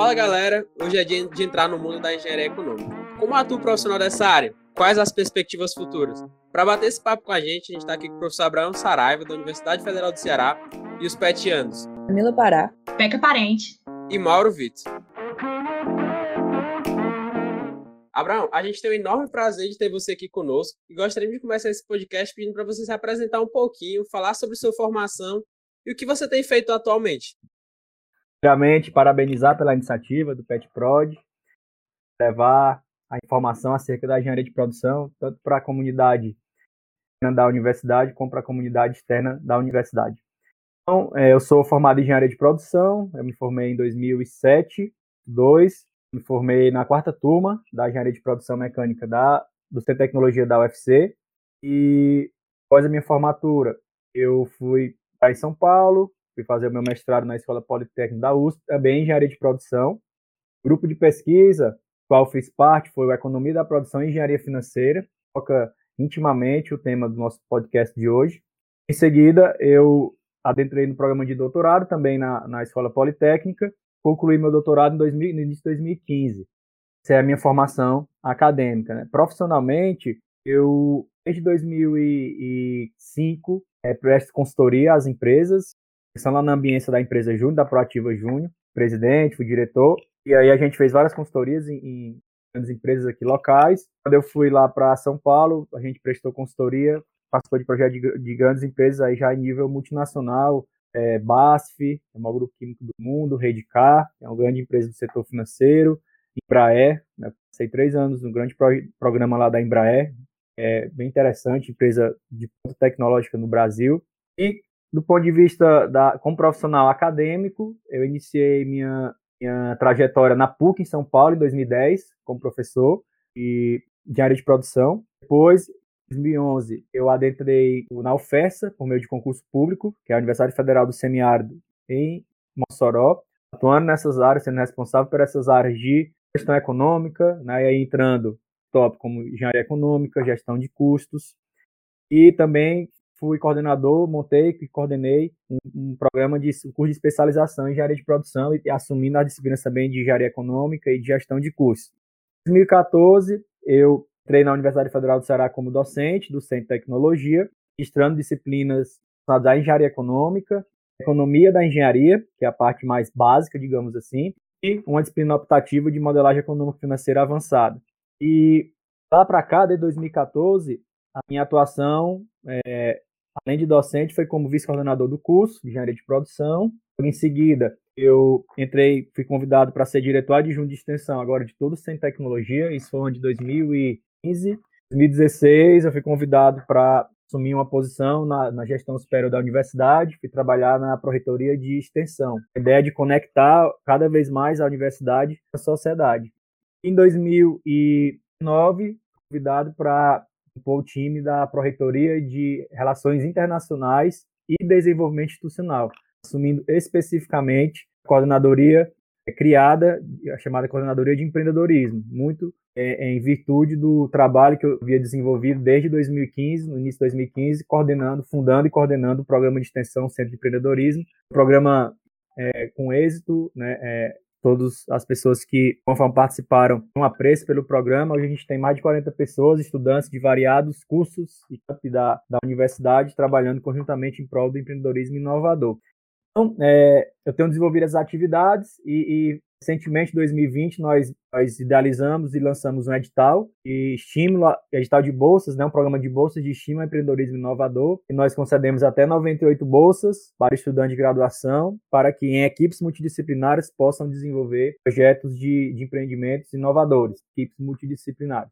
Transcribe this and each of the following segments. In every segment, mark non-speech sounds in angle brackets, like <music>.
Fala galera, hoje é dia de entrar no mundo da engenharia econômica. Como atua o profissional dessa área? Quais as perspectivas futuras? Para bater esse papo com a gente, a gente está aqui com o professor Abraão Saraiva, da Universidade Federal do Ceará, e os petianos. Camila Pará. Peca Parente. E Mauro Vitor. Abraão, a gente tem o enorme prazer de ter você aqui conosco e gostaríamos de começar esse podcast pedindo para você se apresentar um pouquinho, falar sobre sua formação e o que você tem feito atualmente. Primeiramente, parabenizar pela iniciativa do PetProd, levar a informação acerca da engenharia de produção, tanto para a comunidade da universidade, como para a comunidade externa da universidade. Então, é, eu sou formado em engenharia de produção, eu me formei em 2007, 2, me formei na quarta turma da engenharia de produção mecânica da, do Centro de Tecnologia da UFC, e após a minha formatura, eu fui para São Paulo, fui fazer o meu mestrado na Escola Politécnica da USP, também engenharia de produção. Grupo de pesquisa, qual fiz parte, foi o Economia da Produção e Engenharia Financeira, toca intimamente o tema do nosso podcast de hoje. Em seguida, eu adentrei no programa de doutorado, também na, na Escola Politécnica, concluí meu doutorado em 2000, no início de 2015. Essa é a minha formação acadêmica. Né? Profissionalmente, eu, desde 2005, é, presto consultoria às empresas, estão lá na ambiência da empresa Júnior, da Proativa Júnior, presidente, fui diretor, e aí a gente fez várias consultorias em, em grandes empresas aqui locais. Quando eu fui lá para São Paulo, a gente prestou consultoria, participou de projetos de, de, grandes empresas aí já em nível multinacional, é, BASF, é o maior grupo químico do mundo, Redcar, é uma grande empresa do setor financeiro, Embraer, né, passei três anos no grande pro, programa lá da Embraer, é bem interessante, empresa de ponta tecnológica no Brasil. E do ponto de vista da, como profissional acadêmico, eu iniciei minha, minha trajetória na PUC em São Paulo em 2010 como professor e de área de produção. Depois, em 2011, eu adentrei na UFESA por meio de concurso público, que é a Universidade Federal do Semiárido em Mossoró, atuando nessas áreas, sendo responsável por essas áreas de gestão econômica, né, e aí entrando top como engenharia econômica, gestão de custos, e também fui coordenador, montei e coordenei um, um, programa de um curso de especialização em engenharia de produção e, assumindo a disciplina também de engenharia econômica e de gestão de cursos. Em 2014, eu entrei na Universidade Federal do Ceará como docente do Centro de Tecnologia, registrando disciplinas da engenharia econômica, economia da engenharia, que é a parte mais básica, digamos assim, e uma disciplina optativa de modelagem econômico-financeira avançada. E lá para cá, desde 2014, a minha atuação é, Além de docente, foi como vice-coordenador do curso de engenharia de produção. Em seguida, eu entrei, fui convidado para ser diretor adjunto de extensão agora de todo o Centro de Tecnologia. Isso foi de 2015. Em 2016, eu fui convidado para assumir uma posição na, na, gestão superior da universidade, fui trabalhar na pró-reitoria de extensão. A ideia é de conectar cada vez mais a universidade a sociedade. Em 2009, convidado para o time da Pró-Reitoria de Relações Internacionais e Desenvolvimento Institucional, assumindo especificamente a coordenadoria é, criada, a chamada Coordenadoria de Empreendedorismo, muito é, em virtude do trabalho que eu havia desenvolvido desde 2015, no início de 2015, coordenando, fundando e coordenando o programa de extensão Centro de Empreendedorismo, programa é, com êxito, né, é, todas as pessoas que, conforme participaram, um apreço pelo programa. Hoje a gente tem mais de 40 pessoas, estudantes de variados cursos da, da universidade, trabalhando conjuntamente em prol do empreendedorismo inovador. Então, é, eu tenho desenvolvido as atividades e, e recentemente, em 2020, nós, nós, idealizamos e lançamos um edital de estímulo, edital de bolsas, né, um programa de bolsas de estímulo ao empreendedorismo inovador, e nós concedemos até 98 bolsas para estudantes de graduação, para que em equipes multidisciplinares possam desenvolver projetos de, de empreendimentos inovadores, equipes multidisciplinares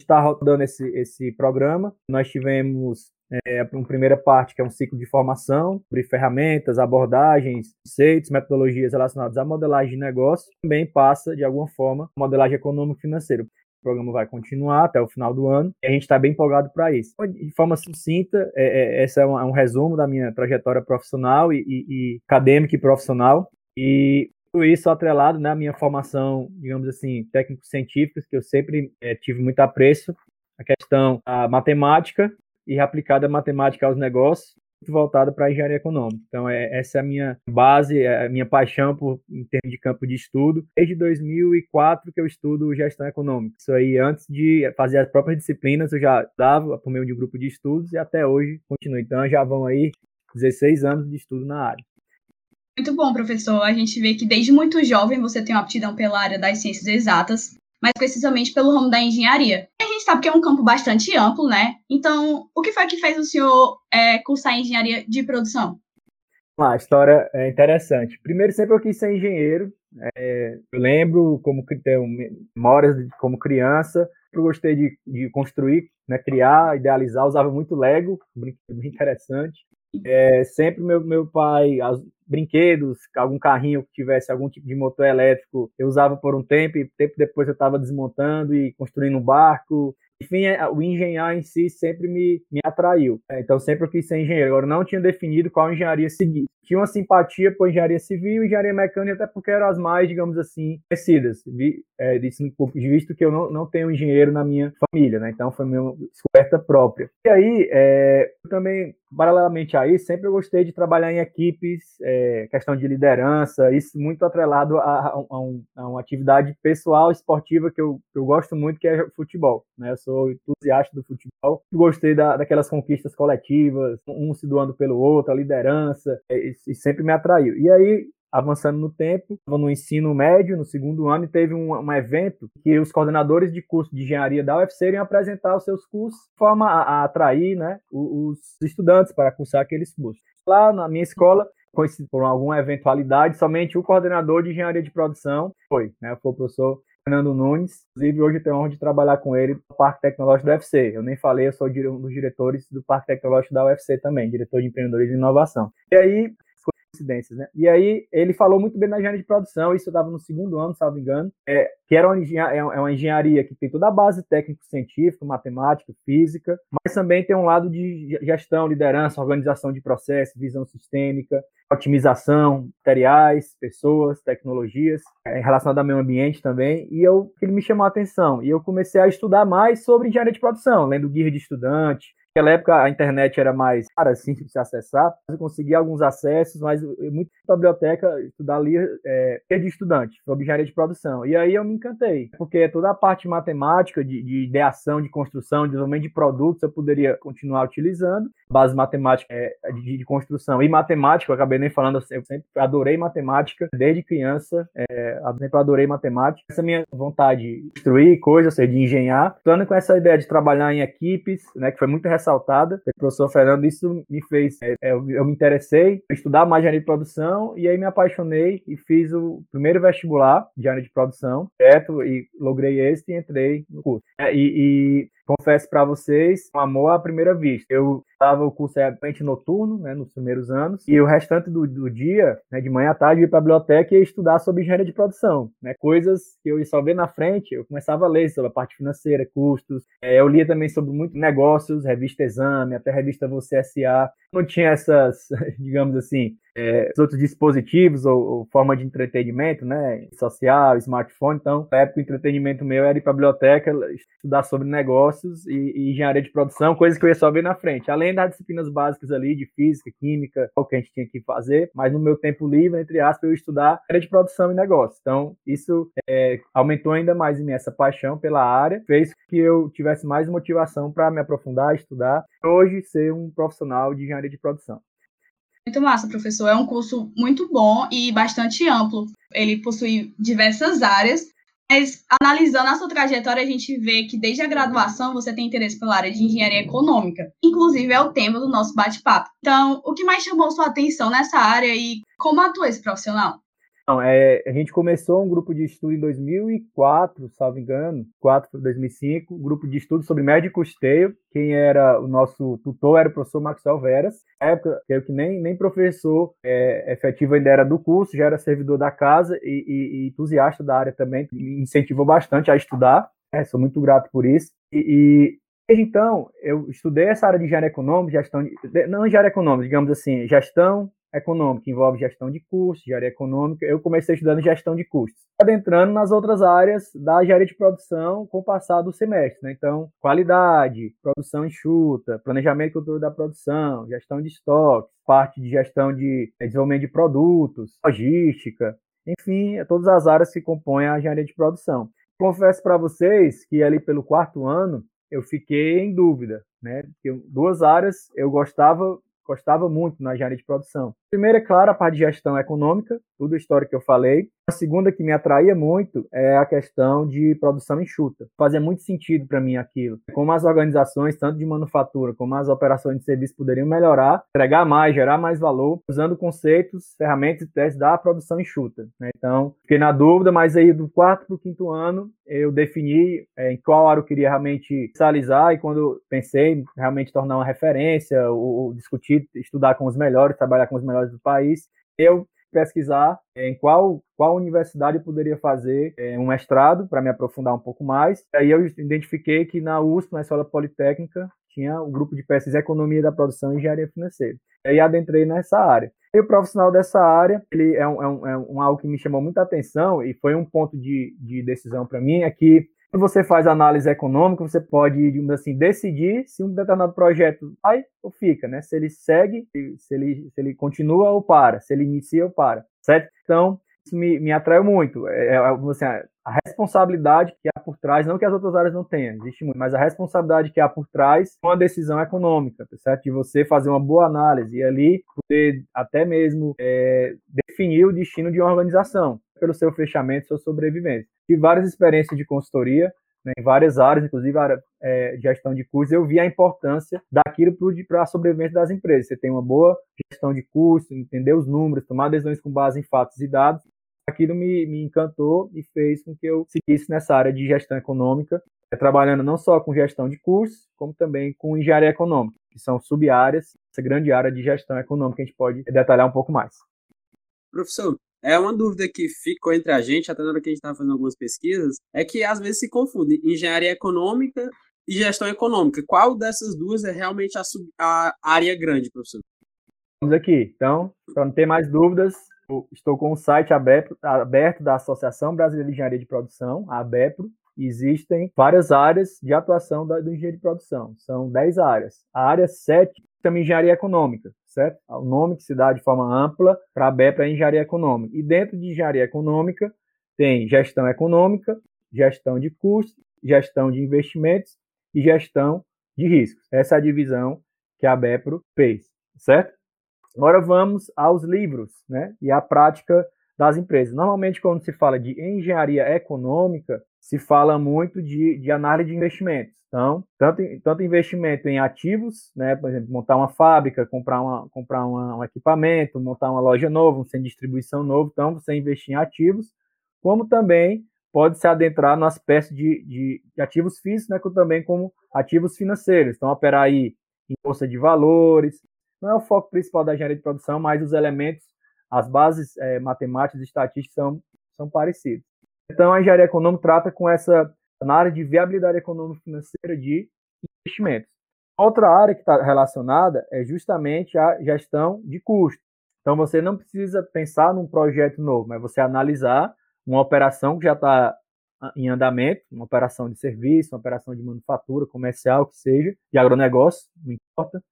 está rodando esse, esse programa. Nós tivemos é, uma primeira parte, que é um ciclo de formação, sobre ferramentas, abordagens, conceitos, metodologias relacionadas à modelagem de negócio. Também passa, de alguma forma, modelagem econômico-financeira. O programa vai continuar até o final do ano e a gente está bem empolgado para isso. De forma sucinta, é, é, esse é um, é um, resumo da minha trajetória profissional e, e, e acadêmica e profissional. E tudo isso atrelado né, minha formação, digamos assim, técnico-científica, que eu sempre é, tive muito apreço, a questão da matemática e aplicada a matemática aos negócios. voltada para a engenharia econômica. Então, é, essa é a minha base, é a minha paixão por, em termos de campo de estudo. Desde 2004 que eu estudo gestão econômica. Isso aí, antes de fazer as próprias disciplinas, eu já dava por meio de um grupo de estudos e até hoje continuo. Então, já vão aí 16 anos de estudo na área. Muito bom, professor. A gente vê que desde muito jovem você tem uma aptidão pela área das ciências exatas, mais precisamente pelo ramo da engenharia. A gente sabe que é um campo bastante amplo, né? Então, o que foi que fez o senhor é, cursar engenharia de produção? Ah, a história é interessante. Primeiro, sempre eu quis ser engenheiro. É, eu lembro como tenho memórias de como criança. Eu gostei de, de construir, né, criar, idealizar. Usava muito Lego, bem interessante. É, sempre meu, meu pai, as, brinquedos, algum carrinho que tivesse algum tipo de motor elétrico, eu usava por um tempo e tempo depois eu estava desmontando e construindo um barco. Enfim, é, o engenhar em si sempre me, me atraiu. É, então, sempre eu quis ser engenheiro. Agora, não tinha definido qual engenharia seguir. Tinha uma simpatia por engenharia civil e engenharia mecânica, até porque eram as mais, digamos assim, conhecidas. Vi, é, visto que eu não, não tenho engenheiro na minha família, né? Então, foi minha descoberta própria. E aí, é, eu também, paralelamente a isso, sempre eu gostei de trabalhar em equipes, é, questão de liderança, isso muito atrelado a, a, um, a uma atividade pessoal, esportiva, que eu, que eu gosto muito, que é futebol. Né? Eu sou entusiasta do futebol. Gostei da, daquelas conquistas coletivas, um se doando pelo outro, a liderança, e, e sempre me atraiu. E aí, avançando no tempo, estava no ensino médio, no segundo ano, e teve um, um, evento que os coordenadores de curso de engenharia da UFC iriam apresentar os seus cursos de forma a, a atrair né, os, os estudantes para cursar aqueles cursos. Lá na minha escola, por alguma eventualidade, somente o coordenador de engenharia de produção foi, né, foi o professor Fernando Nunes. Inclusive, hoje eu tenho a honra de trabalhar com ele no Parque Tecnológico da UFC. Eu nem falei, eu sou um dos diretores do Parque Tecnológico da UFC também, diretor de empreendedorismo e inovação. E aí, coincidências, né? E aí ele falou muito bem na engenharia de produção, isso eu estava no segundo ano, salvo engano, é, que era uma é, é uma engenharia que tem toda a base técnico-científica, matemática, física, mas também tem um lado de gestão, liderança, organização de processos, visão sistêmica, otimização, materiais, pessoas, tecnologias, é, relacionado ao meio ambiente também, e eu, ele me chamou a atenção, e eu comecei a estudar mais sobre engenharia de produção, lendo guia de estudante, Naquela época a internet era mais cara, simples de se acessar. Eu conseguia alguns acessos, mas muito a biblioteca estudar ali é, de estudante, sobre engenharia de produção. E aí eu me encantei, porque toda a parte matemática, de, de ideação, de construção, de desenvolvimento de produtos, eu poderia continuar utilizando. Base matemática é, de, de, construção e matemática, eu acabei nem falando, eu sempre adorei matemática desde criança, é, sempre adorei matemática. Essa minha vontade de construir coisas, de engenhar, estando com essa ideia de trabalhar em equipes, né, que foi muito ressaltada pelo professor Fernando. Isso me fez, é, é, eu, eu me interessei estudar mais engenharia de produção e aí me apaixonei e fiz o primeiro vestibular de engenharia de produção, certo? E logrei esse e entrei no curso. É, e, e confesso para vocês, um amor à primeira vista. Eu estava o curso é noturno, né, nos primeiros anos, e o restante do, do dia, né, de manhã à tarde, eu ia para a biblioteca e ia estudar sobre engenharia de produção, né, coisas que eu só ver na frente, eu começava a ler sobre a parte financeira, custos, é, eu lia também sobre muitos negócios, revista Exame, até revista Você S.A., não tinha essas, <laughs> digamos assim, é, outros dispositivos ou, ou, forma de entretenimento, né, social, smartphone, então, na época o entretenimento meu era ir para a biblioteca, estudar sobre negócios e, e engenharia de produção, coisas que eu ia só ver na frente, além das disciplinas básicas ali de física, química, o que a gente tinha que fazer, mas no meu tempo livre, entre aspas, eu estudar área de produção e negócio. Então, isso é, aumentou ainda mais em mim essa paixão pela área, fez que eu tivesse mais motivação para me aprofundar, estudar, hoje ser um profissional de engenharia de produção. Muito massa, professor. É um curso muito bom e bastante amplo. Ele possui diversas áreas, mas analisando a sua trajetória, a gente vê que desde a graduação você tem interesse pela área de engenharia econômica. Inclusive, é o tema do nosso bate-papo. Então, o que mais chamou sua atenção nessa área e como atua esse profissional? Não, é, a gente começou um grupo de estudo em 2004, salvo engano, 4 para 2005, um grupo de estudo sobre médio custeio. Quem era o nosso tutor era o professor Maxwell Veras. Na época, eu que nem, nem professor é, efetivo ainda era do curso, já era servidor da casa e, e, e entusiasta da área também, me incentivou bastante a estudar. É, sou muito grato por isso. E, e Desde então, eu estudei essa área de engenharia econômica, gestão, de, não engenharia econômica, digamos assim, gestão, econômica, que envolve gestão de custos, engenharia econômica. Eu comecei estudando gestão de custos, adentrando nas outras áreas da engenharia de produção com o passar do semestre. Né? Então, qualidade, produção enxuta, planejamento e cultura da produção, gestão de estoques, parte de gestão de desenvolvimento de produtos, logística, enfim, é todas as áreas que compõem a engenharia de produção. Confesso para vocês que ali pelo quarto ano eu fiquei em dúvida, né? Porque duas áreas eu gostava gostava muito na engenharia de produção. Primeiro, é claro, a parte de gestão econômica, tudo a história que eu falei. A segunda que me atraía muito é a questão de produção enxuta. Fazia muito sentido para mim aquilo. Como as organizações, tanto de manufatura como as operações de serviço, poderiam melhorar, entregar mais, gerar mais valor, usando conceitos, ferramentas e testes da produção enxuta. Né? Então, fiquei na dúvida, mas aí do quarto para o quinto ano, eu defini é, em qual área eu queria realmente especializar e quando pensei em realmente tornar uma referência, ou, ou discutir, estudar com os melhores, trabalhar com os melhores do país, eu pesquisar em qual, qual universidade eu poderia fazer é, um mestrado para me aprofundar um pouco mais. Aí eu identifiquei que na USP, na Escola Politécnica, tinha o grupo de pesquisa Economia da Produção e Engenharia Financeira. Aí adentrei nessa área. E o profissional dessa área, ele é um, é um, é um algo que me chamou muita atenção e foi um ponto de, de decisão para mim, é que quando você faz análise econômica, você pode, digamos assim, decidir se um determinado projeto vai ou fica, né? Se ele segue, se ele, se ele continua ou para, se ele inicia ou para, certo? Então, isso me, me atraiu muito. É, é, assim, a responsabilidade que há por trás, não que as outras áreas não tenham, existe muito, mas a responsabilidade que há por trás uma decisão econômica, tá certo? De você fazer uma boa análise e ali poder até mesmo é, definir o destino de uma organização pelo seu fechamento, sua sobrevivência. Tive várias experiências de consultoria, né, em várias áreas, inclusive a área é, gestão de custos, eu vi a importância daquilo para a sobrevivência das empresas. Você tem uma boa gestão de custos, entender os números, tomar decisões com base em fatos e dados. Aquilo me, me encantou e fez com que eu seguisse nessa área de gestão econômica, é, trabalhando não só com gestão de custos, como também com engenharia econômica, que são sub-áreas, essa grande área de gestão econômica que a gente pode detalhar um pouco mais. Professor, é uma dúvida que ficou entre a gente, até na hora que a gente estava fazendo algumas pesquisas, é que às vezes se confunde engenharia econômica e gestão econômica. Qual dessas duas é realmente a, sub, a área grande, professor? Vamos aqui. Então, para não ter mais dúvidas, estou com o site aberto, aberto da Associação Brasileira de Engenharia de Produção, a ABEPRO. Existem várias áreas de atuação da, do engenheiro de produção. São 10 áreas. A área 7 chama engenharia econômica certo? O nome que se dá de forma ampla para a BEP é engenharia econômica. E dentro de engenharia econômica tem gestão econômica, gestão de custos, gestão de investimentos e gestão de riscos. Essa é a divisão que a BEPRO fez, certo? Agora vamos aos livros, né? E à prática das empresas. Normalmente, quando se fala de engenharia econômica, se fala muito de, de análise de investimentos. Então, tanto, tanto investimento em ativos, né, por exemplo, montar uma fábrica, comprar, uma, comprar uma, um equipamento, montar uma loja nova, um centro de distribuição novo, então você investir em ativos, como também pode se adentrar no aspecto de, de, de ativos físicos, né, também como ativos financeiros. Então, operar aí em bolsa de valores, não é o foco principal da engenharia de produção, mas os elementos, as bases é, matemáticas e estatísticas são, são parecidos. Então, a engenharia econômica trata com essa na área de viabilidade econômica financeira de investimentos. Outra área que está relacionada é justamente a gestão de custos. Então, você não precisa pensar num projeto novo, mas você analisar uma operação que já está em andamento, uma operação de serviço, uma operação de manufatura, comercial, que seja, de agronegócio, não importa.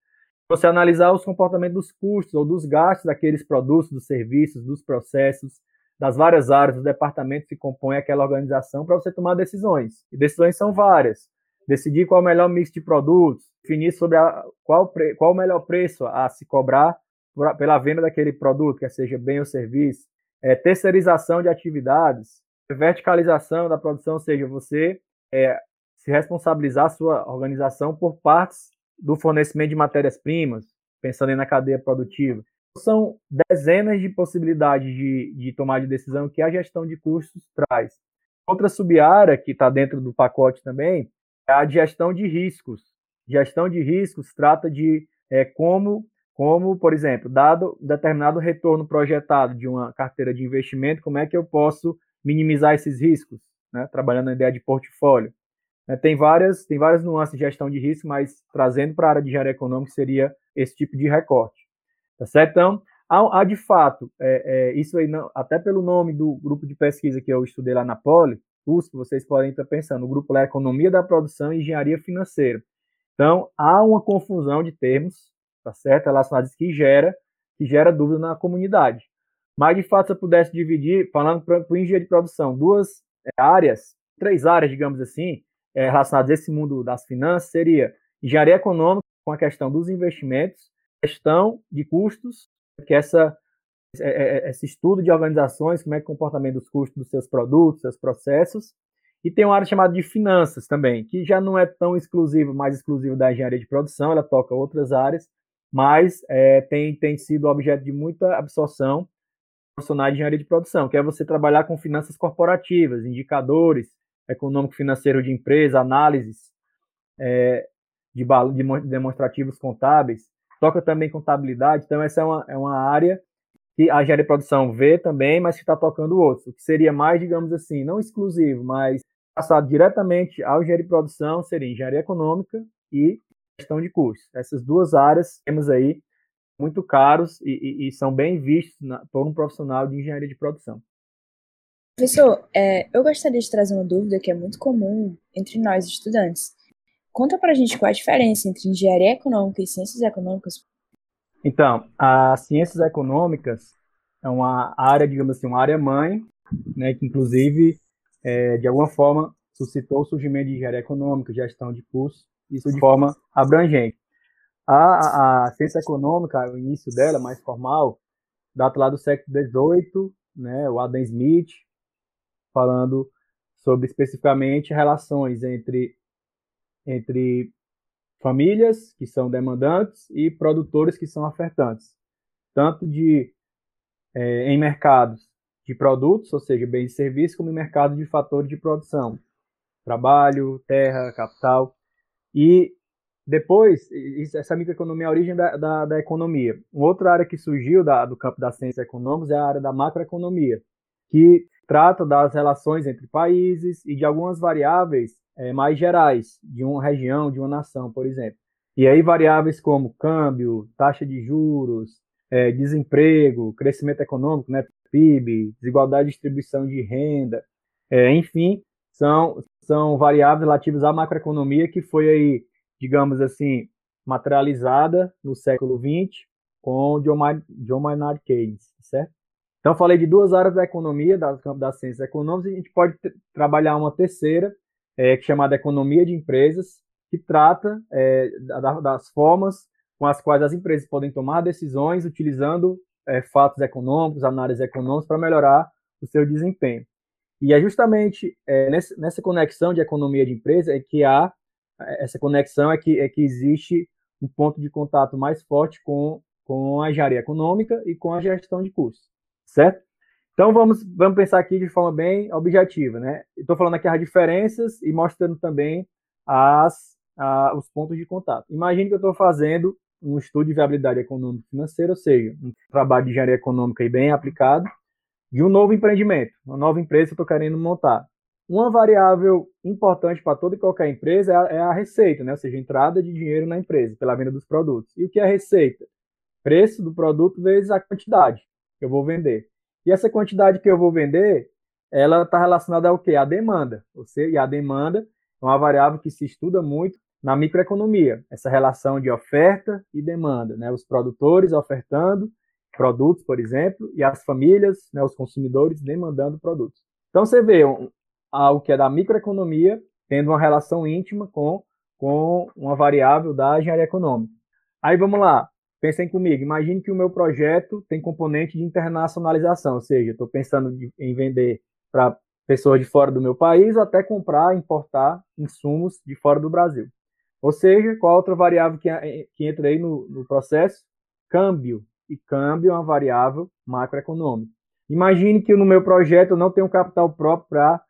Você analisar os comportamentos dos custos ou dos gastos daqueles produtos, dos serviços, dos processos, das várias áreas, dos departamentos que compõem aquela organização para você tomar decisões. E decisões são várias. Decidir qual é o melhor mix de produtos, definir sobre a, qual, qual o melhor preço a se cobrar pela venda daquele produto, quer seja bem ou serviço, é, terceirização de atividades, verticalização da produção, ou seja, você é, se responsabilizar a sua organização por partes do fornecimento de matérias-primas, pensando na cadeia produtiva são dezenas de possibilidades de, de tomar de decisão que a gestão de custos traz. Outra sub-área que está dentro do pacote também é a gestão de riscos. Gestão de riscos trata de é, como, como, por exemplo, dado determinado retorno projetado de uma carteira de investimento, como é que eu posso minimizar esses riscos, né? trabalhando na ideia de portfólio. É, tem, várias, tem várias nuances de gestão de risco, mas trazendo para a área de engenharia econômica seria esse tipo de recorte. Tá certo? Então, há, há de fato, é, é, isso aí, não, até pelo nome do grupo de pesquisa que eu estudei lá na Poli, USP, vocês podem estar pensando, o grupo lá é Economia da Produção e Engenharia Financeira. Então, há uma confusão de termos, tá certo, relacionados que gera, que gera dúvida na comunidade. Mas, de fato, se eu pudesse dividir, falando para o engenheiro de produção, duas é, áreas, três áreas, digamos assim, é, relacionadas a esse mundo das finanças, seria engenharia econômica, com a questão dos investimentos, gestão de custos, que essa é, é, é, esse estudo de organizações, como é, é o comportamento dos custos dos seus produtos, seus processos, e tem uma área chamada de finanças também, que já não é tão exclusivo, mais exclusivo da engenharia de produção, ela toca outras áreas, mas é, tem, tem sido objeto de muita absorção profissional de engenharia de produção, que é você trabalhar com finanças corporativas, indicadores econômico-financeiro de empresa, análises é, de, de demonstrativos contábeis, toca também contabilidade, então essa é uma, é uma área que a engenharia de produção vê também, mas que está tocando outros, o que seria mais, digamos assim, não exclusivo, mas passado diretamente ao engenharia de produção seria engenharia econômica e gestão de custos. Essas duas áreas temos aí muito caros e, e, e são bem vistos na, por um profissional de engenharia de produção. Professor, é, eu gostaria de trazer uma dúvida que é muito comum entre nós estudantes. Conta para a gente qual a diferença entre engenharia econômica e ciências econômicas então, as ciências econômicas é uma área, digamos assim, uma área mãe, né, que inclusive, é, de alguma forma, suscitou o surgimento de engenharia econômica, gestão de cursos, isso de forma abrangente. A, a, a, ciência econômica, o início dela, mais formal, data lá do século XVIII, né, o Adam Smith, falando sobre especificamente relações entre, entre famílias que são demandantes e produtores que são ofertantes, tanto de é, em mercados de produtos, ou seja, bens e serviços, como em mercado de fatores de produção, trabalho, terra, capital. E depois, essa microeconomia é a origem da, da, da economia. Uma outra área que surgiu da, do campo das ciências econômicas é a área da macroeconomia, que trata das relações entre países e de algumas variáveis é, mais gerais de uma região, de uma nação, por exemplo. E aí variáveis como câmbio, taxa de juros, é, desemprego, crescimento econômico, né, PIB, desigualdade de distribuição de renda, é, enfim, são, são variáveis relativas à macroeconomia que foi aí, digamos assim, materializada no século XX com John, Maynard Keynes, certo? Então, falei de duas áreas da economia, do campo das ciências econômicas, e a gente pode trabalhar uma terceira, é, chamada Economia de Empresas, que trata é, das formas com as quais as empresas podem tomar decisões utilizando é, fatos econômicos, análises econômicas para melhorar o seu desempenho. E é justamente é, nessa conexão de economia de empresa é que há essa conexão é que, é que existe um ponto de contato mais forte com, com a engenharia econômica e com a gestão de custos, certo? Então vamos, vamos pensar aqui de forma bem objetiva, né? Estou falando aqui as diferenças e mostrando também as, a, os pontos de contato. Imagine que eu estou fazendo um estudo de viabilidade econômica e financeira, ou seja, um trabalho de engenharia econômica e bem aplicado, de um novo empreendimento, uma nova empresa que eu estou querendo montar. Uma variável importante para toda e qualquer empresa é a, é a, receita, né? ou seja, a entrada de dinheiro na empresa pela venda dos produtos. E o que é receita? Preço do produto vezes a quantidade eu vou vender. E essa quantidade que eu vou vender, ela está relacionada ao quê? A demanda. Você, e a demanda é uma variável que se estuda muito na microeconomia, essa relação de oferta e demanda, né? Os produtores ofertando produtos, por exemplo, e as famílias, né, os consumidores demandando produtos. Então você vê um, algo que é da microeconomia tendo uma relação íntima com, com uma variável da engenharia econômica. Aí vamos lá, Pensem comigo, imagine que o meu projeto tem componente de internacionalização, ou seja, estou pensando em vender para pessoas de fora do meu país até comprar, importar insumos de fora do Brasil. Ou seja, qual outra variável que, que entra aí no, no processo? Câmbio. E câmbio é uma variável macroeconômica. Imagine que no meu projeto eu não tenho capital próprio para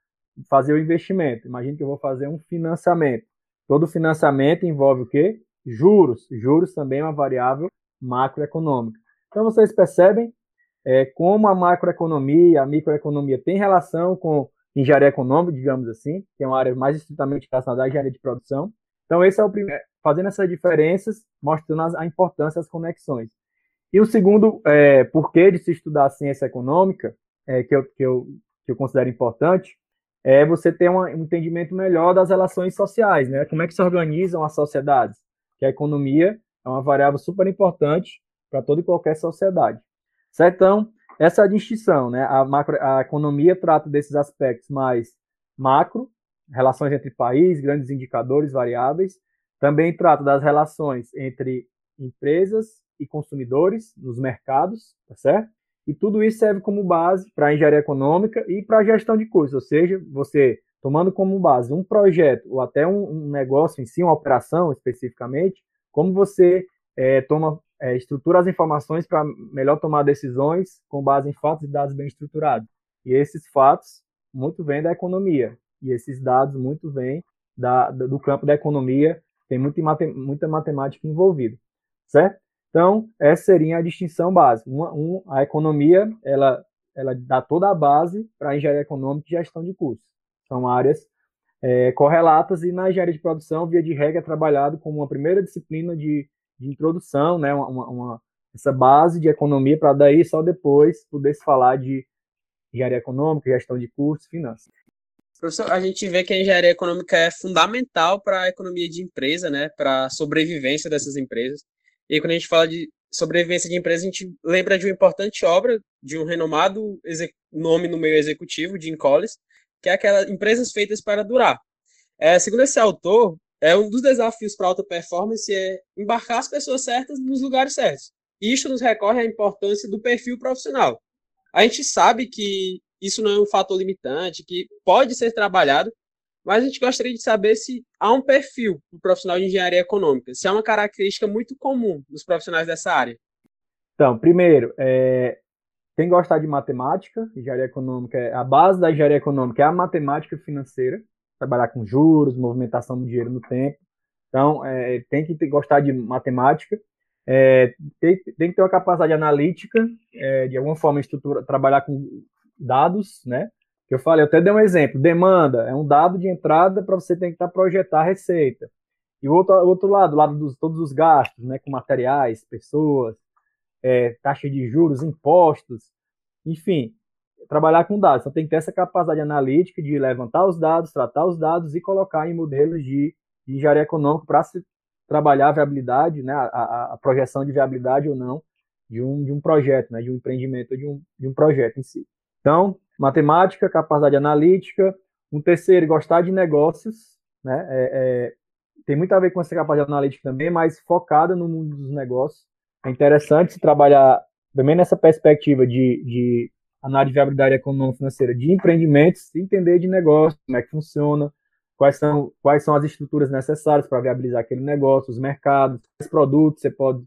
fazer o investimento. Imagine que eu vou fazer um financiamento. Todo financiamento envolve o quê? Juros. Juros também é uma variável macroeconômica. Então vocês percebem é, como a macroeconomia, a microeconomia tem relação com engenharia econômica, digamos assim, que é uma área mais estritamente relacionada à engenharia de produção. Então esse é o primeiro, fazendo essas diferenças, mostrando a importância das conexões. E o segundo é, porquê de se estudar ciência econômica, é, que, eu, que, eu, que eu considero importante, é você ter um entendimento melhor das relações sociais, né? Como é que se organizam as sociedades? Que a economia é uma variável super importante para toda e qualquer sociedade. Certo? Então, essa é a distinção, né? A, macro, a economia trata desses aspectos mais macro, relações entre países, grandes indicadores, variáveis. Também trata das relações entre empresas e consumidores nos mercados, tá certo? E tudo isso serve como base para a engenharia econômica e para a gestão de custos, ou seja, você tomando como base um projeto ou até um, um negócio em si, uma operação especificamente, como você é, toma, é, estrutura as informações para melhor tomar decisões com base em fatos e dados bem estruturados. E esses fatos muito vêm da economia e esses dados muito vêm da, do campo da economia, tem muita, muita matemática envolvida, certo? Então, essa seria a distinção básica. Uma, um, a economia, ela, ela dá toda a base para engenharia econômica e gestão de custos. São áreas é, correlatas e na engenharia de produção, via de regra, é trabalhado como uma primeira disciplina de, de introdução, né, uma, uma, essa base de economia, para daí só depois poder se falar de engenharia econômica, gestão de custos, finanças. Professor, a gente vê que a engenharia econômica é fundamental para a economia de empresa, né, para a sobrevivência dessas empresas. E quando a gente fala de sobrevivência de empresa, a gente lembra de uma importante obra de um renomado nome no meio executivo, Jim Collins, que é aquela Empresas Feitas para Durar. É, segundo esse autor, é um dos desafios para alta performance é embarcar as pessoas certas nos lugares certos. Isto nos recorre à importância do perfil profissional. A gente sabe que isso não é um fator limitante, que pode ser trabalhado, mas a gente gostaria de saber se há um perfil do profissional de engenharia econômica, se há uma característica muito comum dos profissionais dessa área. Então, primeiro, é, tem que gostar de matemática, engenharia econômica, é, a base da engenharia econômica é a matemática financeira, trabalhar com juros, movimentação do dinheiro no tempo. Então, é, tem que ter, gostar de matemática, é, tem, tem, que ter uma capacidade analítica, é, de alguma forma estrutura, trabalhar com dados, né? eu falei, eu até dei um exemplo. Demanda é um dado de entrada para você tentar projetar a receita. E o outro, outro lado, o lado dos todos os gastos, né, com materiais, pessoas, é, taxa de juros, impostos, enfim, trabalhar com dados. Então tem que ter essa capacidade analítica de levantar os dados, tratar os dados e colocar em modelos de, de engenharia econômica para se trabalhar a viabilidade, né, a, a, projeção de viabilidade ou não de um, de um projeto, né, de um empreendimento, de um, de um projeto em si. Então, matemática, capacidade analítica. Um terceiro, gostar de negócios, né? É, é, tem muito a ver com essa capacidade analítica também, mas focada no mundo dos negócios. É interessante se trabalhar também nessa perspectiva de, de análise de viabilidade econômica financeira de empreendimentos, entender de negócio, como é que funciona, quais são, quais são as estruturas necessárias para viabilizar aquele negócio, os mercados, os produtos você pode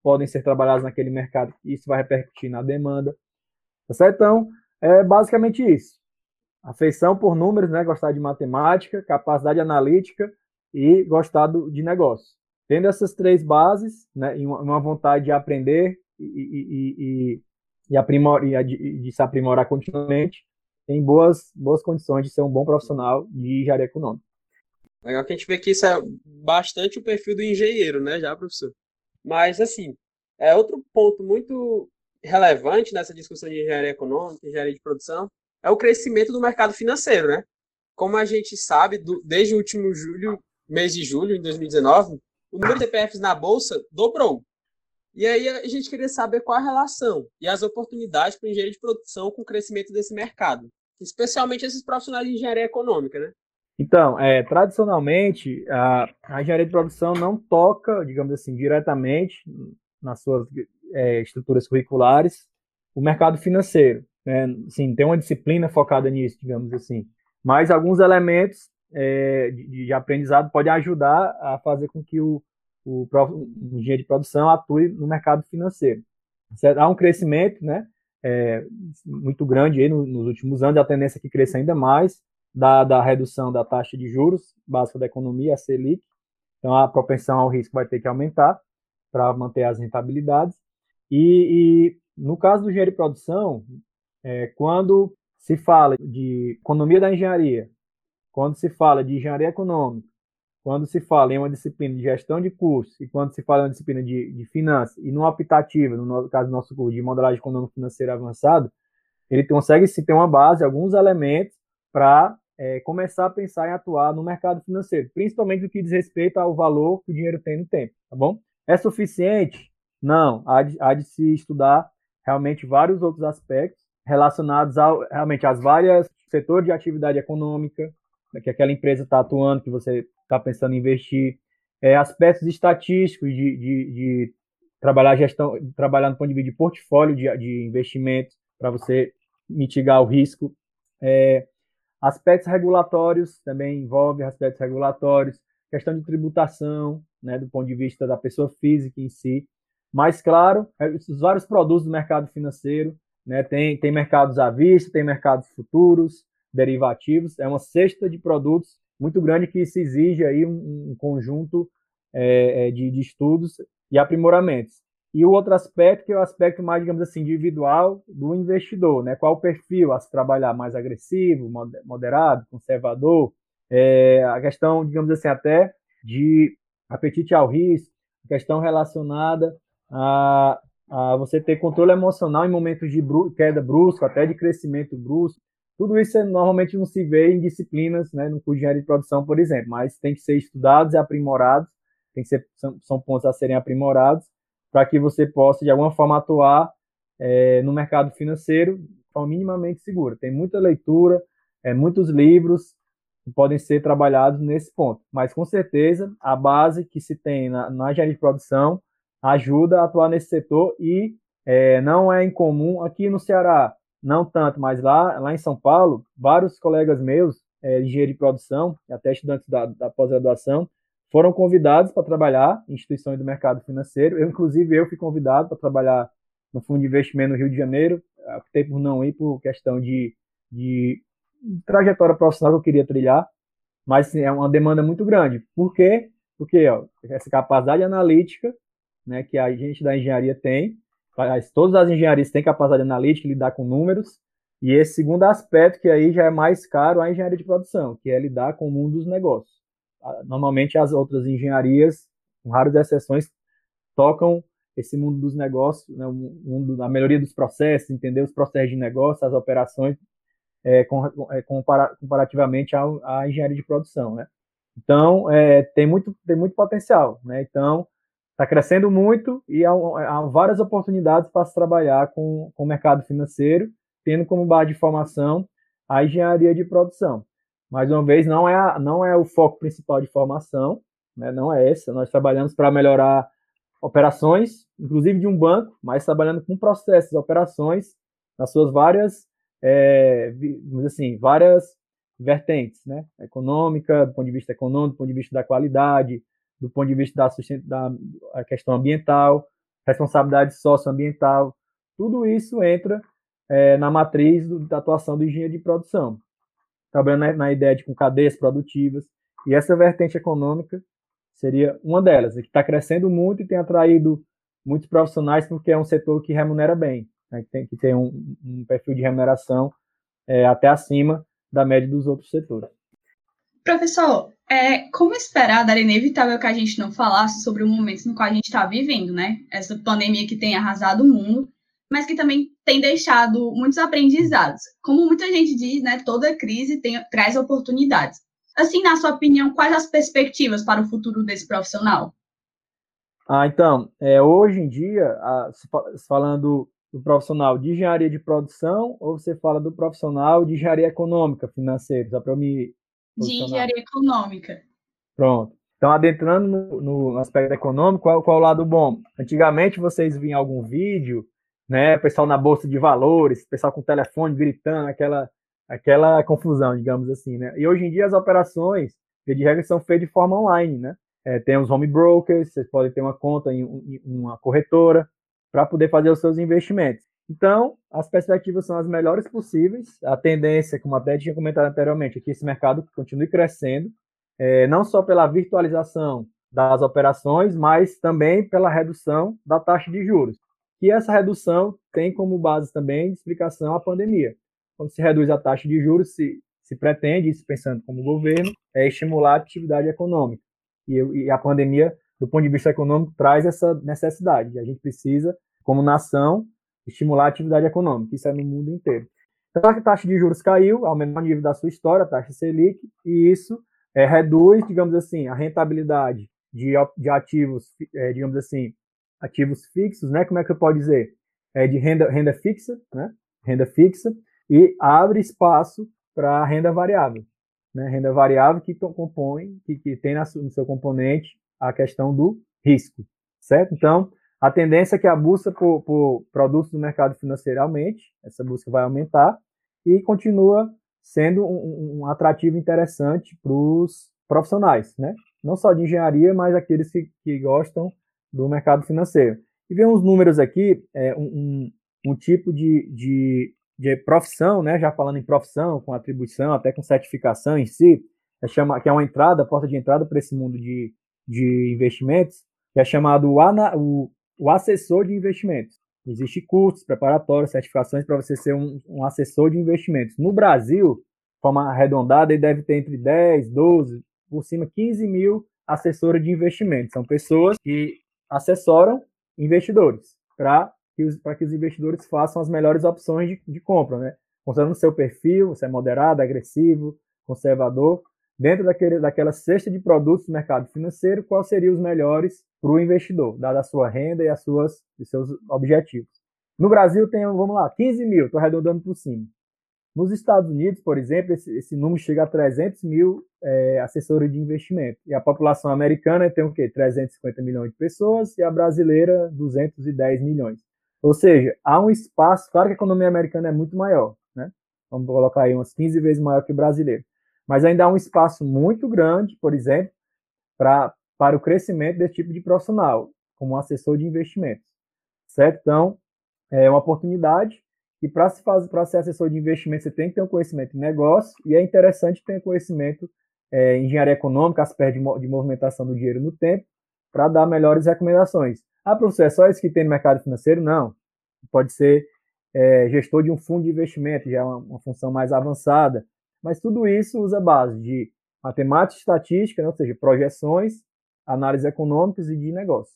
podem ser trabalhados naquele mercado, isso vai repercutir na demanda. Tá certo? Então, é basicamente isso. Afeição por números, né? Gostar de matemática, capacidade analítica e gostar do, de negócio. Tendo essas três bases, né? E uma, vontade de aprender e, e, e, e, aprimor, de, de se aprimorar continuamente, tem boas, boas condições de ser um bom profissional de engenharia econômica. Legal que a gente vê que isso é bastante o perfil do engenheiro, né, já, professor? Mas, assim, é outro ponto muito relevante nessa discussão de engenharia econômica, engenharia de produção, é o crescimento do mercado financeiro, né? Como a gente sabe, do, desde o último julho, mês de julho de 2019, o número de CPFs na bolsa dobrou. E aí a gente queria saber qual a relação e as oportunidades para engenharia de produção com o crescimento desse mercado, especialmente esses profissionais de engenharia econômica, né? Então, é, tradicionalmente, a, a engenharia de produção não toca, digamos assim, diretamente nas suas é, estruturas curriculares, o mercado financeiro. Né? Sim, tem uma disciplina focada nisso, digamos assim. Mas alguns elementos é, de, de, aprendizado podem ajudar a fazer com que o, o, engenheiro de produção atue no mercado financeiro. Há um crescimento né, é, muito grande aí nos, últimos anos, a tendência é que cresça ainda mais, dada a redução da taxa de juros básica da economia, a Selic. Então, a propensão ao risco vai ter que aumentar para manter as rentabilidades. E, e no caso do engenheiro de produção, é, quando se fala de economia da engenharia, quando se fala de engenharia econômica, quando se fala em uma disciplina de gestão de cursos e quando se fala em uma disciplina de, de finanças e numa optativa, no caso do nosso curso de modelagem econômica financeira avançado, ele consegue se ter uma base, alguns elementos para é, começar a pensar em atuar no mercado financeiro, principalmente no que diz respeito ao valor que o dinheiro tem no tempo, tá bom? É suficiente? Não, há de, há de se estudar realmente vários outros aspectos relacionados ao, realmente às várias setores de atividade econômica né, que aquela empresa está atuando, que você está pensando em investir, é, aspectos estatísticos de, de, de, trabalhar gestão, trabalhar no ponto de vista de portfólio de, de investimentos para você mitigar o risco. É, aspectos regulatórios também envolve aspectos regulatórios, questão de tributação, né, do ponto de vista da pessoa física em si. Mas, claro, é, os vários produtos do mercado financeiro, né, tem, tem mercados à vista, tem mercados futuros, derivativos, é uma cesta de produtos muito grande que se exige aí um, um conjunto é, é, de, de, estudos e aprimoramentos. E o outro aspecto, que é o aspecto mais, digamos assim, individual do investidor, né? Qual o perfil a se trabalhar mais agressivo, moderado, conservador, é, a questão, digamos assim, até de apetite ao risco, questão relacionada a, a você ter controle emocional em momentos de bru queda brusca, até de crescimento brusco, tudo isso é, normalmente não se vê em disciplinas, né, no curso de engenharia de produção, por exemplo, mas tem que ser estudados e aprimorados, tem que ser, são, são pontos a serem aprimorados para que você possa, de alguma forma, atuar é, no mercado financeiro de forma minimamente segura. Tem muita leitura, é, muitos livros que podem ser trabalhados nesse ponto, mas com certeza a base que se tem na, na engenharia de produção ajuda a atuar nesse setor e é, não é incomum aqui no Ceará não tanto, mas lá, lá em São Paulo, vários colegas meus, é, de engenharia de produção, até estudantes da, da pós-graduação, foram convidados para trabalhar em instituições do mercado financeiro. Eu, inclusive, eu fui convidado para trabalhar no fundo de investimento no Rio de Janeiro. Optei por não ir por questão de, de trajetória profissional que eu queria trilhar, mas sim, é uma demanda muito grande. Por quê? Porque ó, essa capacidade analítica né, que a gente da engenharia tem, todas as engenharias têm capacidade analítica, lidar com números, e esse segundo aspecto, que aí já é mais caro, a engenharia de produção, que é lidar com o mundo dos negócios. Ah, normalmente as outras engenharias, com raras exceções, tocam esse mundo dos negócios, né, mundo da melhoria dos processos, entender os processos de negócio, as operações, é, é, compara, comparativamente à, engenharia de produção, né? Então, é, tem, muito, tem muito potencial, né? Então, está crescendo muito e há, há, várias oportunidades para se trabalhar com, com o mercado financeiro, tendo como base de formação a engenharia de produção. Mais uma vez, não é, a, não é o foco principal de formação, né, não é essa. Nós trabalhamos para melhorar operações, inclusive de um banco, mas trabalhando com processos, operações, nas suas várias, é, assim, várias vertentes, né? Econômica, do ponto de vista econômico, do ponto de vista da qualidade, do ponto de vista da, da questão ambiental, responsabilidade socioambiental, tudo isso entra é, na matriz do, da atuação do engenheiro de produção, trabalhando na, na, ideia de com cadeias produtivas, e essa vertente econômica seria uma delas, que está crescendo muito e tem atraído muitos profissionais porque é um setor que remunera bem, né, que tem que ter um, um perfil de remuneração é, até acima da média dos outros setores. Professor, é, como esperar, era inevitável que a gente não falasse sobre o momento no qual a gente está vivendo, né? Essa pandemia que tem arrasado o mundo, mas que também tem deixado muitos aprendizados. Como muita gente diz, né? Toda crise tem, traz oportunidades. Assim, na sua opinião, quais as perspectivas para o futuro desse profissional? Ah, então, é, hoje em dia, a, falando do profissional de engenharia de produção ou você fala do profissional de engenharia econômica financeira, só para eu me de engenharia econômica. Pronto. Então, adentrando no, no aspecto econômico, qual, qual o lado bom? Antigamente, vocês viam algum vídeo, né, pessoal na bolsa de valores, pessoal com telefone gritando, aquela, aquela confusão, digamos assim, né? E hoje em dia as operações, de regra, são feitas de forma online, né? É, tem os home brokers, vocês podem ter uma conta em, em uma corretora para poder fazer os seus investimentos. Então, as perspectivas são as melhores possíveis. A tendência, como até tinha comentado anteriormente, é que esse mercado continue crescendo, é, não só pela virtualização das operações, mas também pela redução da taxa de juros. E essa redução tem como base também explicação a pandemia. Quando se reduz a taxa de juros, se, se pretende, isso pensando como governo, é estimular a atividade econômica. E, e a pandemia, do ponto de vista econômico, traz essa necessidade. A gente precisa, como nação, estimular a atividade econômica. Isso é no mundo inteiro. Então, a taxa de juros caiu, ao menor nível da sua história, a taxa Selic, e isso é, reduz, digamos assim, a rentabilidade de, de ativos, é, digamos assim, ativos fixos, né? Como é que eu posso dizer? É de renda, renda fixa, né? Renda fixa, e abre espaço para renda variável. Né? Renda variável que compõe, que, que tem no seu componente a questão do risco, certo? Então, a tendência é que a busca por, por produtos do mercado financeiro aumente, essa busca vai aumentar e continua sendo um, um atrativo interessante para os profissionais, né? Não só de engenharia, mas aqueles que, que gostam do mercado financeiro. E ver uns números aqui, é, um, um, um tipo de, de de profissão, né, já falando em profissão, com atribuição, até com certificação em si, é chama, que é uma entrada, porta de entrada para esse mundo de, de investimentos, que é chamado ana, o, o assessor de investimentos. Existem cursos preparatórios, certificações para você ser um, um, assessor de investimentos. No Brasil, de forma arredondada, ele deve ter entre 10, 12, por cima 15 mil assessores de investimentos. São pessoas que assessoram investidores para para que os investidores façam as melhores opções de, de compra, né? Considerando o seu perfil, se é moderado, agressivo, conservador, dentro daquele, daquela cesta de produtos do mercado financeiro, quais seriam os melhores para o investidor, dada a sua renda e as suas, os seus objetivos. No Brasil tem, vamos lá, 15 mil, estou arredondando por cima. Nos Estados Unidos, por exemplo, esse, esse número chega a 300 mil é, assessores de investimento. E a população americana tem o quê? 350 milhões de pessoas e a brasileira 210 milhões. Ou seja, há um espaço, claro que a economia americana é muito maior, né? Vamos colocar aí umas 15 vezes maior que o brasileiro. Mas ainda há um espaço muito grande, por exemplo, pra, para o crescimento desse tipo de profissional, como assessor de investimentos. Certo? Então, é uma oportunidade e para se fazer, para ser assessor de investimento, você tem que ter um conhecimento em negócio e é interessante ter conhecimento é, engenharia econômica, aspecto de, de movimentação do dinheiro no tempo, para dar melhores recomendações. Ah, professor, é só isso que tem no mercado financeiro? Não. Pode ser é, gestor de um fundo de investimento, já é uma, uma, função mais avançada. Mas tudo isso usa base de matemática e estatística, né? ou seja, projeções, análises econômicas e de negócio.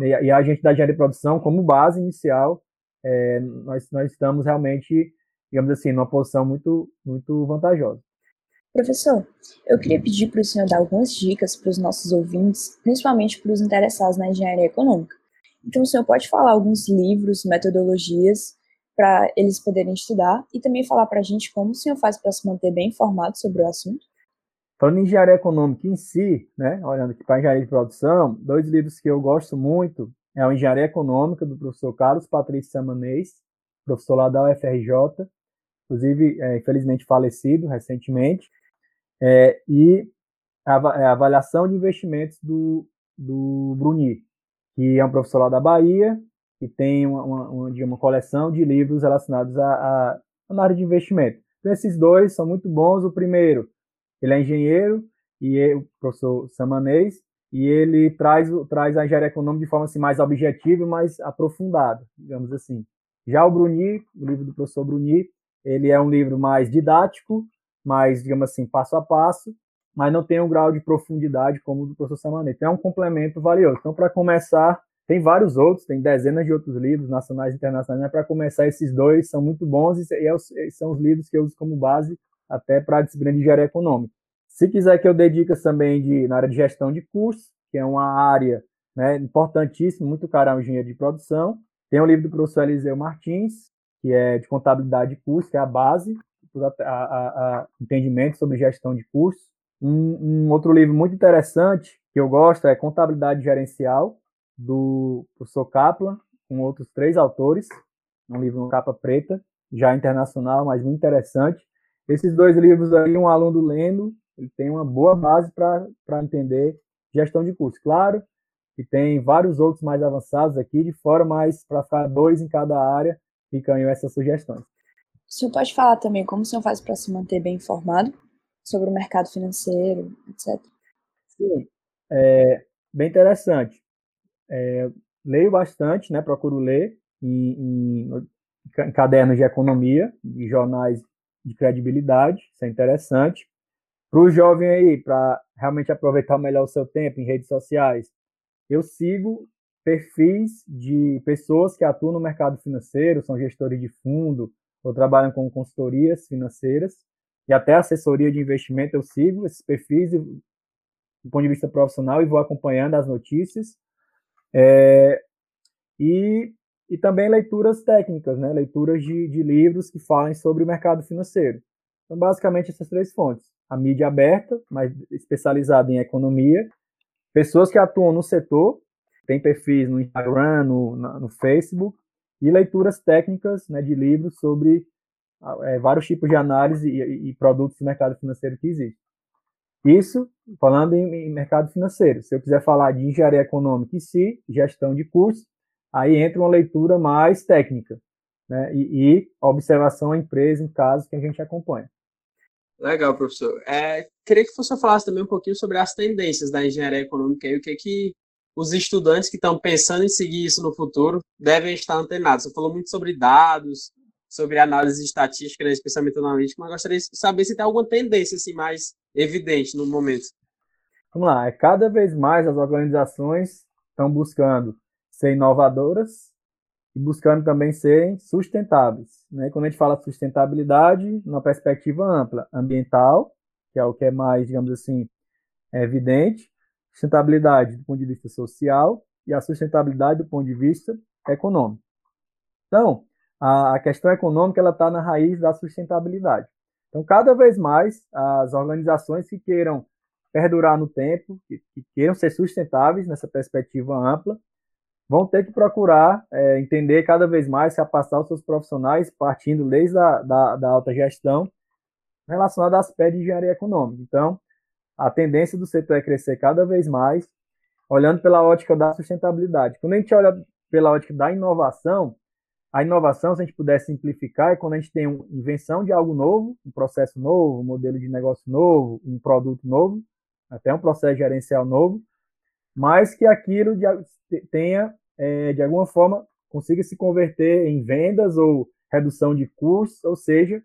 E, e a gente da engenharia de produção, como base inicial, é, nós, nós estamos realmente, digamos assim, numa posição muito, muito vantajosa. Professor, eu queria pedir para o senhor dar algumas dicas para os nossos ouvintes, principalmente para os interessados na engenharia econômica. Então, o senhor pode falar alguns livros, metodologias para eles poderem estudar e também falar para a gente como o senhor faz para se manter bem informado sobre o assunto? Falando em engenharia econômica em si, né, olhando aqui para a engenharia de produção, dois livros que eu gosto muito é o Engenharia Econômica, do professor Carlos Patrício Samanês, professor lá da UFRJ, inclusive, é, infelizmente falecido recentemente, é, e a, a, é, avaliação de investimentos do, do Bruni, que é um professor lá da Bahia, que tem uma, uma, uma, coleção de livros relacionados à, à, à área de investimento. Então, esses dois são muito bons. O primeiro, ele é engenheiro, e é o professor Samanês, e ele traz, traz a engenharia econômica de forma assim, mais objetiva e mais aprofundada, digamos assim. Já o Bruni, o livro do professor Bruni, ele é um livro mais didático, mais, digamos assim, passo a passo, mas não tem um grau de profundidade como o do professor Samané. Então é um complemento valioso. Então, para começar, tem vários outros, tem dezenas de outros livros nacionais e internacionais, mas para começar, esses dois são muito bons e é são os livros que eu uso como base até para a disciplina de engenharia econômica. Se quiser que eu dicas também de, na área de gestão de custos, que é uma área né, importantíssima, muito cara ao engenheiro de produção, tem o livro do professor Eliseu Martins, que é de contabilidade de custos, que é a base, a, a, a entendimento sobre gestão de custos. Um, um, outro livro muito interessante que eu gosto é Contabilidade Gerencial, do professor Kaplan, com outros três autores. Um livro em capa preta, já internacional, mas muito interessante. Esses dois livros aí, um aluno lendo, ele tem uma boa base para entender gestão de custos. Claro que tem vários outros mais avançados aqui de fora, mas para ficar dois em cada área, ficam essas sugestões. O senhor pode falar também como o senhor faz para se manter bem informado? sobre o mercado financeiro, etc. Sim, é bem interessante. É, leio bastante, né? Procuro ler em, em, em cadernos de economia, de jornais de credibilidade, isso é interessante. Para o jovem aí, para realmente aproveitar melhor o seu tempo em redes sociais, eu sigo perfis de pessoas que atuam no mercado financeiro, são gestores de fundo ou trabalham com consultorias financeiras e até assessoria de investimento eu sigo esses perfis do ponto de vista profissional e vou acompanhando as notícias. É, e, e também leituras técnicas, né? leituras de, de livros que falem sobre o mercado financeiro. Então, basicamente, essas três fontes. A mídia aberta, mais especializada em economia, pessoas que atuam no setor, tem perfis no Instagram, no, no Facebook, e leituras técnicas né, de livros sobre é, vários tipos de análise e, e, produtos do mercado financeiro que existem. Isso falando em, em, mercado financeiro. Se eu quiser falar de engenharia econômica em si, gestão de curso, aí entra uma leitura mais técnica, né? E, e observação à empresa em casos que a gente acompanha. Legal, professor. É, queria que você falasse também um pouquinho sobre as tendências da engenharia econômica e o que que os estudantes que estão pensando em seguir isso no futuro devem estar antenados. Você falou muito sobre dados, sobre análise estatística, né, analítica, mas gostaria de saber se tem alguma tendência assim mais evidente no momento. Vamos lá, é cada vez mais as organizações estão buscando ser inovadoras e buscando também serem sustentáveis. Né? Quando a gente fala de sustentabilidade, numa perspectiva ampla, ambiental, que é o que é mais, digamos assim, é evidente, sustentabilidade do ponto de vista social e a sustentabilidade do ponto de vista econômico. Então, a, questão econômica ela está na raiz da sustentabilidade. Então, cada vez mais, as organizações que queiram perdurar no tempo, que, que queiram ser sustentáveis nessa perspectiva ampla, vão ter que procurar é, entender cada vez mais, capacitar os seus profissionais, partindo desde a da, da alta gestão, relacionada a aspectos de engenharia econômica. Então, a tendência do setor é crescer cada vez mais, olhando pela ótica da sustentabilidade. Quando a gente olha pela ótica da inovação, a inovação, se a gente puder simplificar, é quando a gente tem uma invenção de algo novo, um processo novo, um modelo de negócio novo, um produto novo, até um processo gerencial novo, mas que aquilo tenha, é, de alguma forma, consiga se converter em vendas ou redução de custos, ou seja,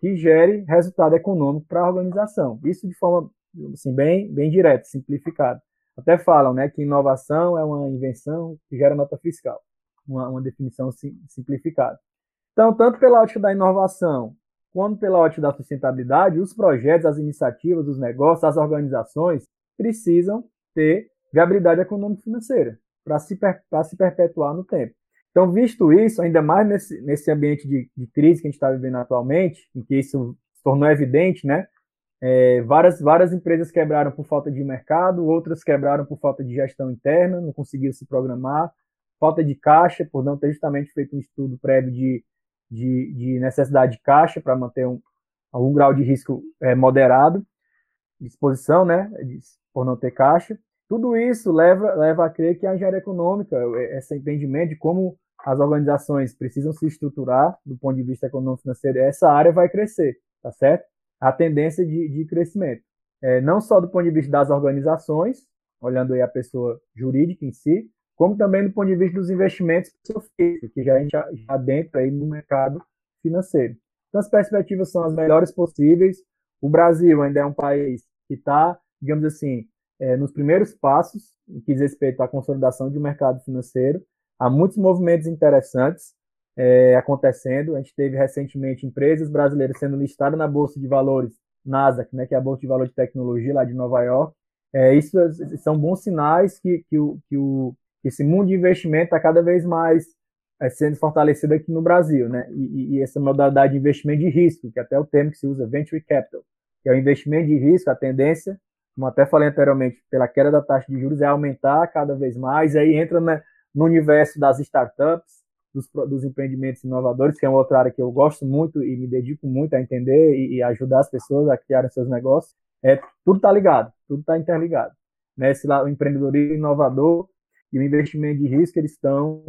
que gere resultado econômico para a organização. Isso de forma assim, bem, bem direta, simplificada. Até falam né, que inovação é uma invenção que gera nota fiscal, uma, uma definição sim, simplificada. Então, tanto pela ótica da inovação, quanto pela ótica da sustentabilidade, os projetos, as iniciativas, os negócios, as organizações precisam ter viabilidade econômica e financeira para se, se perpetuar no tempo. Então, visto isso, ainda mais nesse, nesse ambiente de, de crise que a gente está vivendo atualmente, em que isso se tornou evidente, né? É, várias, várias empresas quebraram por falta de mercado, outras quebraram por falta de gestão interna, não conseguiram se programar, falta de caixa, por não ter justamente feito um estudo prévio de, de, de necessidade de caixa para manter um, algum grau de risco é, moderado, exposição, né, por não ter caixa. Tudo isso leva, leva a crer que a engenharia econômica, esse entendimento de como as organizações precisam se estruturar do ponto de vista econômico-financeiro, essa área vai crescer, tá certo? a tendência de, de crescimento. É, não só do ponto de vista das organizações, olhando aí a pessoa jurídica em si, como também do ponto de vista dos investimentos que já a gente já, dentro aí no mercado financeiro. Então as perspectivas são as melhores possíveis. O Brasil ainda é um país que está, digamos assim, é, nos primeiros passos no que diz respeito à consolidação de um mercado financeiro. Há muitos movimentos interessantes é, acontecendo. A gente teve recentemente empresas brasileiras sendo listadas na Bolsa de Valores Nasdaq, né, que é a Bolsa de Valores de Tecnologia lá de Nova York. É, isso são bons sinais que, que, o, que, o, esse mundo de investimento está cada vez mais é, sendo fortalecido aqui no Brasil, né? E, e, essa modalidade de investimento de risco, que é até o termo que se usa, venture capital, que é o investimento de risco, a tendência, como até falei anteriormente, pela queda da taxa de juros, é aumentar cada vez mais, aí entra no universo das startups, dos, dos empreendimentos inovadores, que é uma outra área que eu gosto muito e me dedico muito a entender e, e ajudar as pessoas a criarem seus negócios. É, tudo está ligado, tudo está interligado. Né? Esse lá, o empreendedorismo inovador e o investimento de risco, eles estão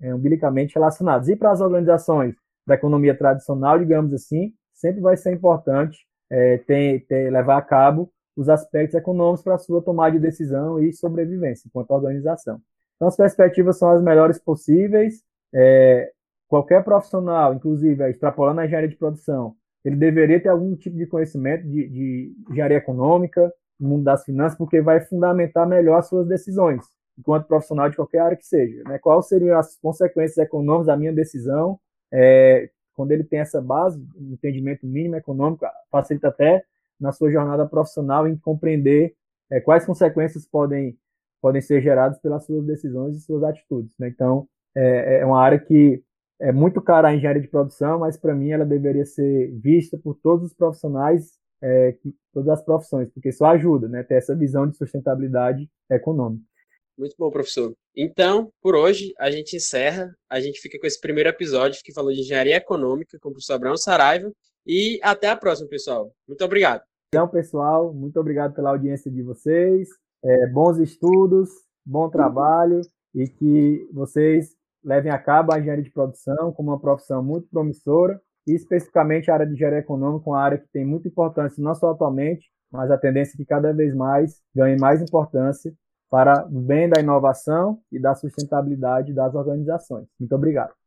é, umbilicamente relacionados. E para as organizações da economia tradicional, digamos assim, sempre vai ser importante é, ter, ter, levar a cabo os aspectos econômicos para a sua tomada de decisão e sobrevivência enquanto organização. Então, as perspectivas são as melhores possíveis, é, qualquer profissional, inclusive extrapolando a engenharia de produção, ele deveria ter algum tipo de conhecimento de, de engenharia econômica, no mundo das finanças, porque vai fundamentar melhor as suas decisões, enquanto profissional de qualquer área que seja. Né? Quais seriam as consequências econômicas da minha decisão? É, quando ele tem essa base, um entendimento mínimo econômico, facilita até na sua jornada profissional em compreender é, quais consequências podem, podem ser geradas pelas suas decisões e suas atitudes. Né? Então, é, é uma área que é muito cara a engenharia de produção, mas para mim ela deveria ser vista por todos os profissionais, é, que, todas as profissões, porque isso ajuda, né, ter essa visão de sustentabilidade econômica. Muito bom, professor. Então, por hoje, a gente encerra. A gente fica com esse primeiro episódio que falou de engenharia econômica com o professor Abraão Saraiva. E até a próxima, pessoal. Muito obrigado. Então, pessoal, muito obrigado pela audiência de vocês. É, bons estudos, bom trabalho e que vocês levem a cabo a engenharia de produção como uma profissão muito promissora e especificamente a área de engenharia econômica, uma área que tem muita importância não só atualmente, mas a tendência é que cada vez mais ganhe mais importância para o bem da inovação e da sustentabilidade das organizações. Muito obrigado.